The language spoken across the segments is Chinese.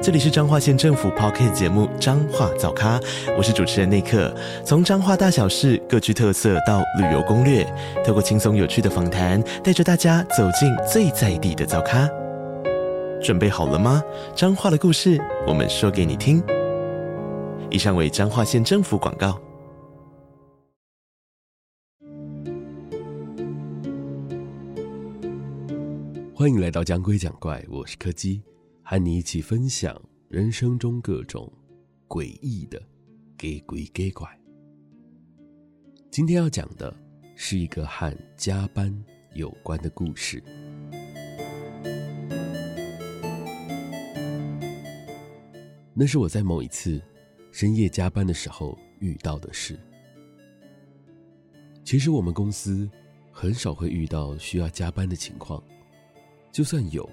这里是彰化县政府 Podcast 节目《彰化早咖》，我是主持人内克。从彰化大小事各具特色到旅游攻略，透过轻松有趣的访谈，带着大家走进最在地的早咖。准备好了吗？彰化的故事，我们说给你听。以上为彰化县政府广告。欢迎来到讲鬼讲怪，我是柯基。和你一起分享人生中各种诡异的给鬼给怪。今天要讲的是一个和加班有关的故事。那是我在某一次深夜加班的时候遇到的事。其实我们公司很少会遇到需要加班的情况，就算有。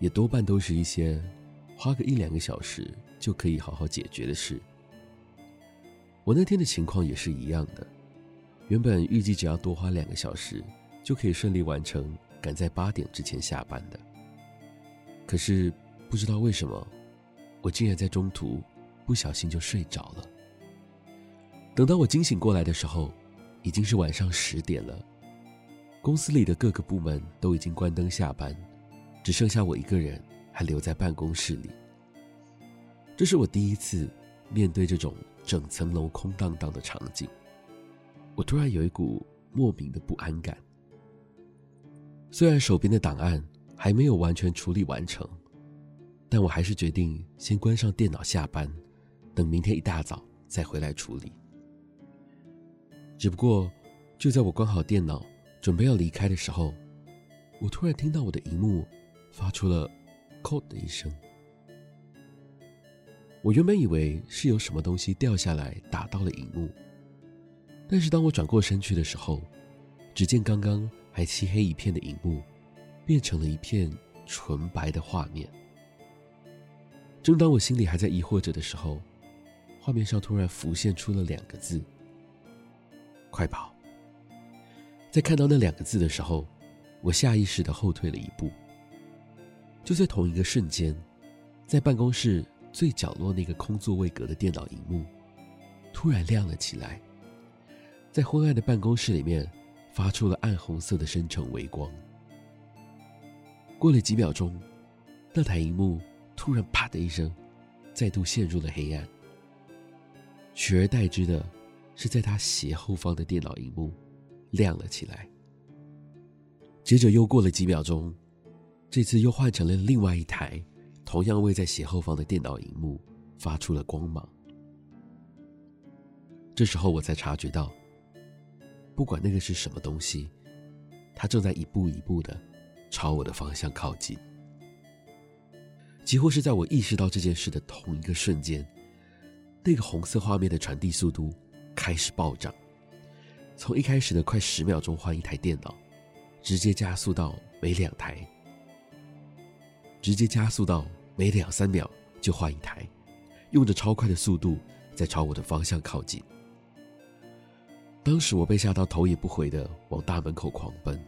也多半都是一些花个一两个小时就可以好好解决的事。我那天的情况也是一样的，原本预计只要多花两个小时就可以顺利完成，赶在八点之前下班的。可是不知道为什么，我竟然在中途不小心就睡着了。等到我惊醒过来的时候，已经是晚上十点了。公司里的各个部门都已经关灯下班。只剩下我一个人还留在办公室里。这是我第一次面对这种整层楼空荡荡的场景，我突然有一股莫名的不安感。虽然手边的档案还没有完全处理完成，但我还是决定先关上电脑下班，等明天一大早再回来处理。只不过，就在我关好电脑准备要离开的时候，我突然听到我的荧幕。发出了“扣”的一声。我原本以为是有什么东西掉下来打到了荧幕，但是当我转过身去的时候，只见刚刚还漆黑一片的荧幕，变成了一片纯白的画面。正当我心里还在疑惑着的时候，画面上突然浮现出了两个字：“快跑！”在看到那两个字的时候，我下意识地后退了一步。就在同一个瞬间，在办公室最角落那个空座位格的电脑荧幕，突然亮了起来，在昏暗的办公室里面，发出了暗红色的深沉微光。过了几秒钟，那台荧幕突然啪的一声，再度陷入了黑暗。取而代之的，是在他斜后方的电脑荧幕亮了起来。接着又过了几秒钟。这次又换成了另外一台，同样位在斜后方的电脑荧幕，发出了光芒。这时候我才察觉到，不管那个是什么东西，它正在一步一步的朝我的方向靠近。几乎是在我意识到这件事的同一个瞬间，那个红色画面的传递速度开始暴涨，从一开始的快十秒钟换一台电脑，直接加速到每两台。直接加速到每两三秒就换一台，用着超快的速度在朝我的方向靠近。当时我被吓到头也不回的往大门口狂奔，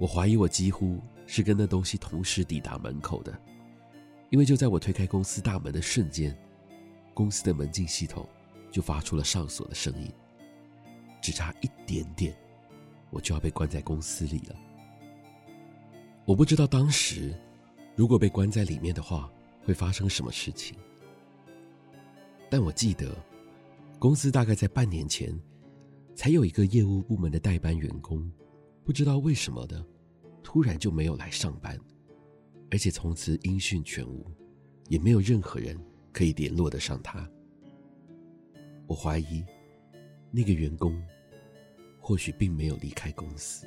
我怀疑我几乎是跟那东西同时抵达门口的，因为就在我推开公司大门的瞬间，公司的门禁系统就发出了上锁的声音，只差一点点，我就要被关在公司里了。我不知道当时。如果被关在里面的话，会发生什么事情？但我记得，公司大概在半年前，才有一个业务部门的代班员工，不知道为什么的，突然就没有来上班，而且从此音讯全无，也没有任何人可以联络得上他。我怀疑，那个员工，或许并没有离开公司。